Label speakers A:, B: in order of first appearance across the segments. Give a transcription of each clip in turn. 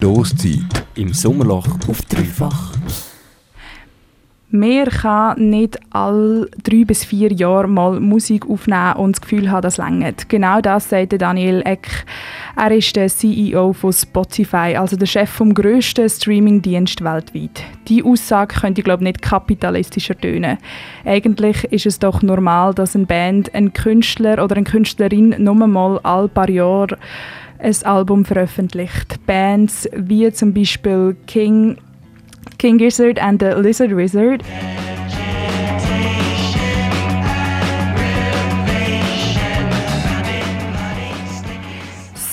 A: Stoßzeit. Im Sommerloch auf dreifach.
B: Man kann nicht alle drei bis vier Jahre mal Musik aufnehmen und das Gefühl haben, das längert. Genau das sagt Daniel Eck. Er ist der CEO von Spotify, also der Chef vom grössten Streamingdienst weltweit. Die Aussage könnte ich glaube nicht kapitalistischer tönen. Eigentlich ist es doch normal, dass eine Band, ein Künstler oder eine Künstlerin nur mal alle paar Jahre ein Album veröffentlicht. Bands wie zum Beispiel King King Gizzard and the Lizard Wizard.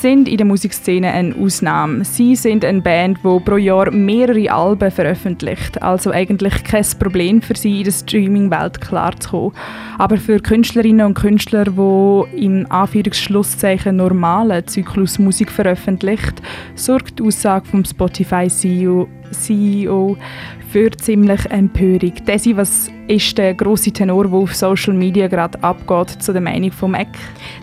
B: Sind in der Musikszene eine Ausnahme. Sie sind eine Band, die pro Jahr mehrere Alben veröffentlicht, also eigentlich kein Problem für sie in der Streaming-Welt klarzukommen. Aber für Künstlerinnen und Künstler, die im Anführungsschlusszeichen normalen Zyklus Musik veröffentlicht, sorgt die Aussage vom Spotify-CEO CEO für ziemlich Empörung. Desi, was ist der große Tenor, der auf Social Media gerade abgeht, zu der Meinung von Mac?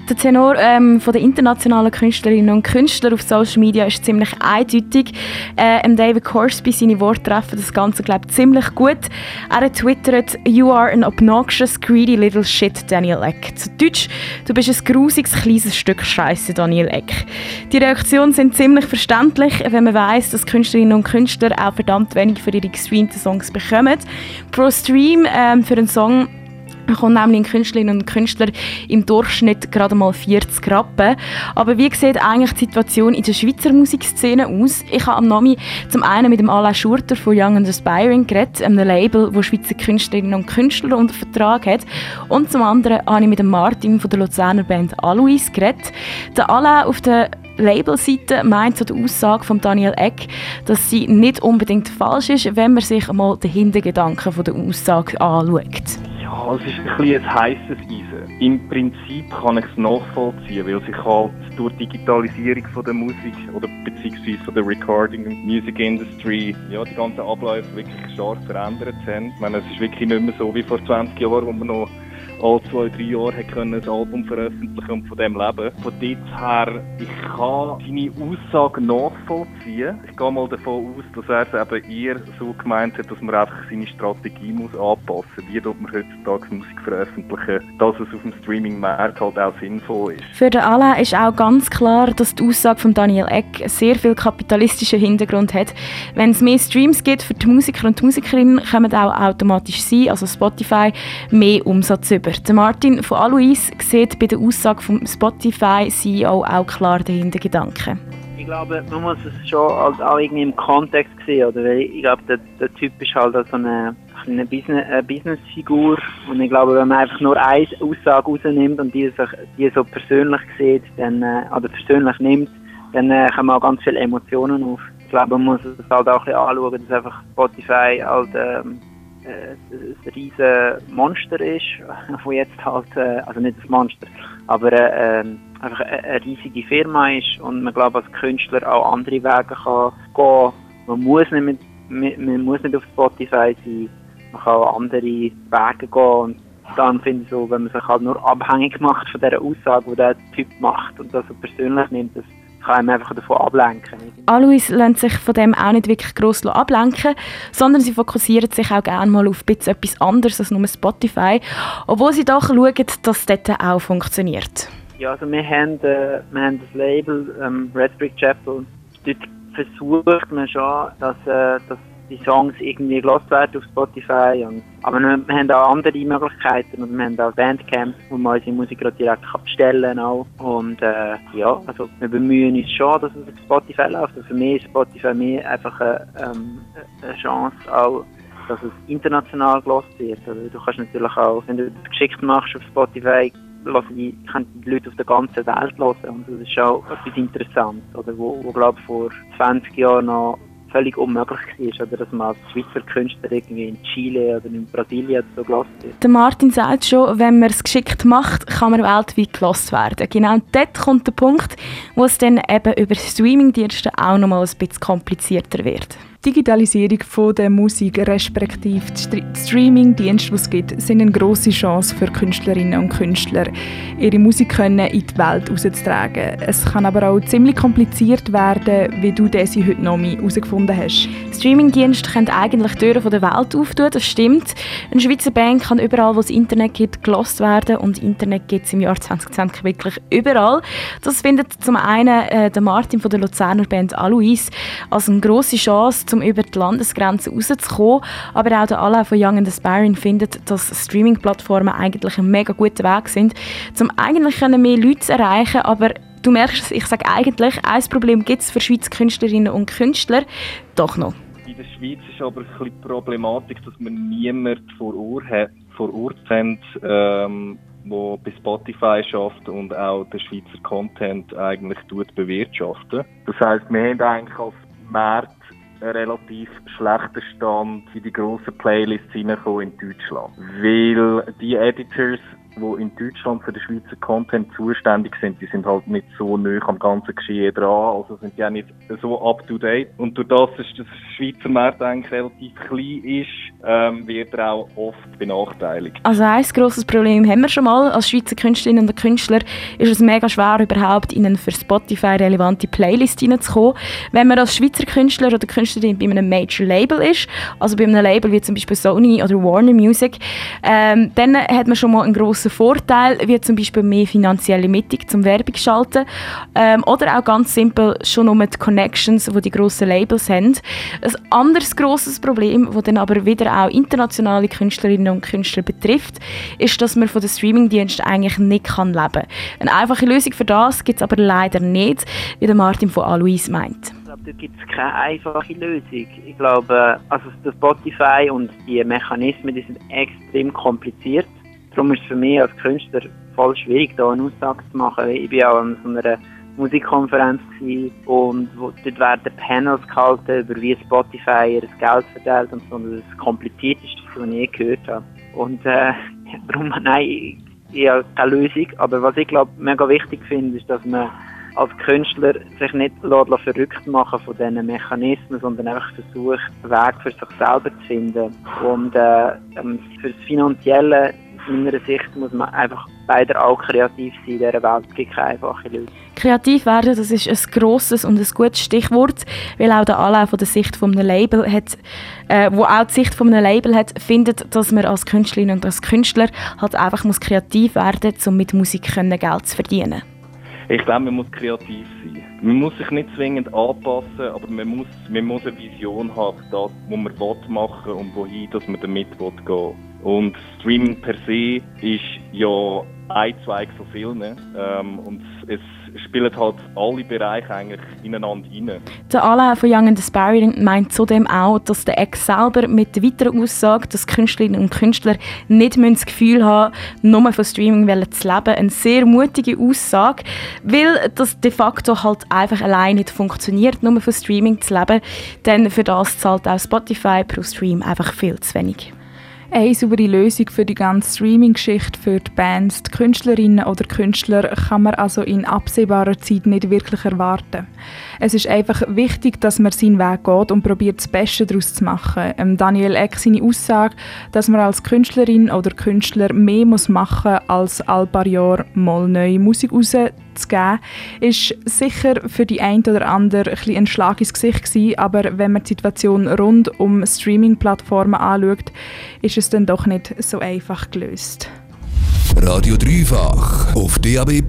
C: Der Tenor ähm, von der internationalen Künstlerinnen und Künstler auf Social Media ist ziemlich eindeutig. Äh, David Corsby, seine Worte treffen das Ganze, glaube ich, ziemlich gut. Er twittert, «You are an obnoxious, greedy little shit, Daniel Eck». Zu Deutsch, «Du bist ein grusiges, kleines Stück Scheiße, Daniel Eck». Die Reaktionen sind ziemlich verständlich, wenn man weiß, dass Künstlerinnen und Künstler auch verdammt wenig für ihre gestreamten Songs bekommen. Pro Stream ähm, für einen Song bekommt nämlich Künstlerinnen und Künstler im Durchschnitt gerade mal 40 Rappen. Aber wie sieht eigentlich die Situation in der Schweizer Musikszene aus? Ich habe am Nami zum einen mit dem Alain Schurter von Young and Aspiring geredet, einem Label, das Schweizer Künstlerinnen und Künstler unter Vertrag hat. Und zum anderen habe ich mit dem Martin von der Luzerner Band Alois geredet. Der Alain auf der Labelseite meint so die Aussage von Daniel Eck, dass sie nicht unbedingt falsch ist, wenn man sich mal den Hintergedanken von der Aussage anschaut.
D: Ja, es ist ein bisschen ein heisses Eisen. Im Prinzip kann ich es nachvollziehen, weil sich halt durch Digitalisierung von der Musik oder beziehungsweise von der Recording Music Industry ja, die ganzen Abläufe wirklich stark verändert haben. Ich meine, es ist wirklich nicht mehr so wie vor 20 Jahren, wo man noch alle zwei, drei Jahre können ein Album veröffentlichen und von dem leben. Von dort her, ich kann seine Aussage nachvollziehen. Ich gehe mal davon aus, dass er es eben eher so gemeint hat, dass man einfach seine Strategie muss anpassen muss. Wie tut man heutzutage Musik veröffentlichen, dass es auf dem Streaming-Markt halt auch sinnvoll ist.
C: Für den Alain ist auch ganz klar, dass die Aussage von Daniel Eck sehr viel kapitalistischen Hintergrund hat. Wenn es mehr Streams gibt für die Musiker und die Musikerinnen, kommen auch automatisch sie, also Spotify, mehr Umsatz über. Der Martin von Alois sieht bei der Aussage vom Spotify-CEO auch klar den Hintergedanken.
E: Ich glaube, man muss es schon als auch irgendwie im Kontext sehen, oder? ich glaube, der, der Typ ist halt so eine, eine Business, eine Businessfigur und ich glaube, wenn man einfach nur eine Aussage rausnimmt und die, sich, die so persönlich sieht, dann, äh, oder persönlich nimmt, dann äh, kommen auch ganz viele Emotionen auf. Ich glaube, man muss es halt auch ein bisschen anschauen, dass einfach Spotify halt ähm, äh, ein riesiges Monster ist, wo jetzt halt, äh, also nicht das Monster, aber äh, ähm, einfach eine, riesige Firma ist und man glaube als Künstler auch andere Wege kann gehen. Man muss nicht, mit, man muss nicht auf Spotify sein, man kann auch andere Wege gehen und dann finde ich so, wenn man sich halt nur abhängig macht von dieser Aussage, die der Typ macht und das so persönlich nimmt, das kann einem einfach davon ablenken.
C: Alois lässt sich von dem auch nicht wirklich gross ablenken, sondern sie fokussieren sich auch gerne mal auf etwas anderes als nur Spotify, obwohl sie doch schauen, dass es dort auch funktioniert.
E: Ja, also wir haben, äh, wir haben das Label ähm, Red Brick Chapel. Dort versucht man schon, dass, äh, dass die Songs irgendwie gelost werden auf Spotify. Und, aber wir, wir, haben auch andere Möglichkeiten und wir haben auch Bandcamp, wo man unsere Musik auch direkt bestellen kann. Und äh, ja, also wir bemühen uns schon, dass es auf Spotify läuft. Also für mich ist Spotify mehr einfach eine, ähm, eine Chance auch, dass es international gelost wird. Also du kannst natürlich auch, wenn du das geschickt machst auf Spotify, lassen die, können die Leute auf der ganzen Welt hören. Und das ist auch etwas Interessantes, oder wo, wo glaube vor 20 Jahren noch völlig unmöglich war, oder dass man als Schweizer Künstler irgendwie in Chile oder in Brasilien so gelassen wird.
C: Der Martin sagt schon, wenn man es geschickt macht, kann man weltweit gelost werden. Genau dort kommt der Punkt, wo es dann eben über Streamingdienste auch noch mal ein bisschen komplizierter wird.
B: Digitalisierung von der Musik respektive die Streaming-Dienste, die es gibt, sind eine grosse Chance für Künstlerinnen und Künstler, ihre Musik können in die Welt herauszutragen. Es kann aber auch ziemlich kompliziert werden, wie du das heute noch herausgefunden hast.
C: Streaming-Dienste können eigentlich Türen von der Welt auftun, das stimmt. Eine Schweizer Band kann überall, wo es Internet gibt, gelost werden und Internet gibt es im Jahr 2020 wirklich überall. Das findet zum einen äh, der Martin von der Luzerner Band Alois als eine grosse Chance, um über die Landesgrenzen rauszukommen. Aber auch der Alain von Young and Aspiring findet, dass Streaming-Plattformen eigentlich ein mega guter Weg sind, um eigentlich mehr Leute zu erreichen, aber du merkst, ich sage eigentlich, ein Problem gibt es für Schweizer Künstlerinnen und Künstler doch noch.
D: In der Schweiz ist aber ein bisschen die Problematik, dass man niemanden vor Ort hat, vor Ort haben, ähm, wo bei Spotify schafft und auch den Schweizer Content eigentlich tut bewirtschaften. Das heißt, wir haben eigentlich als Markt relativ schlechten Stand in die grossen Playlists hineinkommen in Deutschland. Weil die Editors die in Deutschland für den Schweizer Content zuständig sind, die sind halt nicht so nah am ganzen Geschehen dran, also sind die auch nicht so up to date. Und durch das, dass der Schweizer Markt eigentlich relativ klein ist, ähm, wird er auch oft benachteiligt.
C: Also ein grosses Problem haben wir schon mal. Als Schweizer Künstlerinnen und Künstler ist es mega schwer, überhaupt in eine für Spotify relevante Playlist hineinzukommen. Wenn man als Schweizer Künstler oder Künstlerin bei einem Major Label ist, also bei einem Label wie zum Beispiel Sony oder Warner Music, ähm, dann hat man schon mal einen grossen grossen Vorteil, wie zum Beispiel mehr finanzielle Mittel zum Werbung schalten ähm, oder auch ganz simpel schon um die Connections, die die grossen Labels haben. Ein anderes grosses Problem, das dann aber wieder auch internationale Künstlerinnen und Künstler betrifft, ist, dass man von den Streamingdiensten eigentlich nicht kann leben kann. Eine einfache Lösung für das gibt es aber leider nicht, wie der Martin von Alois meint
E: da gibt es keine einfache Lösung. Ich glaube, also Spotify und die Mechanismen, die sind extrem kompliziert. Darum ist es für mich als Künstler voll schwierig, da eine Aussage zu machen. Ich war auch an so einer Musikkonferenz und dort werden Panels gehalten über wie Spotify ihr Geld verteilt und so. Das das komplizierteste, was ich je gehört habe. Und äh, darum, nein, ich habe keine Lösung. Aber was ich glaube, mega wichtig finde, ist, dass man als Künstler sich nicht verrückt machen von diesen Mechanismen, sondern einfach versucht, einen Weg für sich selber zu finden. Und äh, ähm, für das Finanzielle meiner Sicht muss man einfach beide auch kreativ sein in dieser Welt. Es gibt keine einfache Lösung.
C: Kreativ werden, das ist ein grosses und ein gutes Stichwort, weil auch der Anlauf von der Sicht von einem Label hat, äh, wo auch die Sicht von einem Label hat, findet, dass man als Künstlerin und als Künstler halt einfach muss kreativ werden, um mit Musik können Geld zu verdienen.
D: Ich glaube, man muss kreativ sein. Man muss sich nicht zwingend anpassen, aber man muss, man muss eine Vision haben, das, was man machen will und wohin dass man damit gehen will. Und Streaming per se ist ja ein Zweig von vielen. Ähm, und es spielen halt alle Bereiche eigentlich ineinander rein.
C: Der Alain von Young and Aspiring meint zudem auch, dass der Ex selber mit der weiteren Aussage, dass Künstlerinnen und Künstler nicht das Gefühl haben, nur von Streaming zu leben, eine sehr mutige Aussage, weil das de facto halt einfach allein nicht funktioniert, nur von Streaming zu leben, denn für das zahlt auch Spotify pro Stream einfach viel zu wenig
B: eine saubere Lösung für die ganze Streaming-Geschichte für die Bands, die Künstlerinnen oder Künstler kann man also in absehbarer Zeit nicht wirklich erwarten. Es ist einfach wichtig, dass man seinen Weg geht und probiert das Beste daraus zu machen. Ähm, Daniel Eck seine Aussage, dass man als Künstlerin oder Künstler mehr muss machen als all paar Jahre mal neue Musik rauszugeben, ist sicher für die ein oder andere ein, ein Schlag ins Gesicht gewesen, aber wenn man die Situation rund um Streaming-Plattformen anschaut, ist es dann doch nicht so einfach gelöst.
F: Radio Dreifach auf DAB+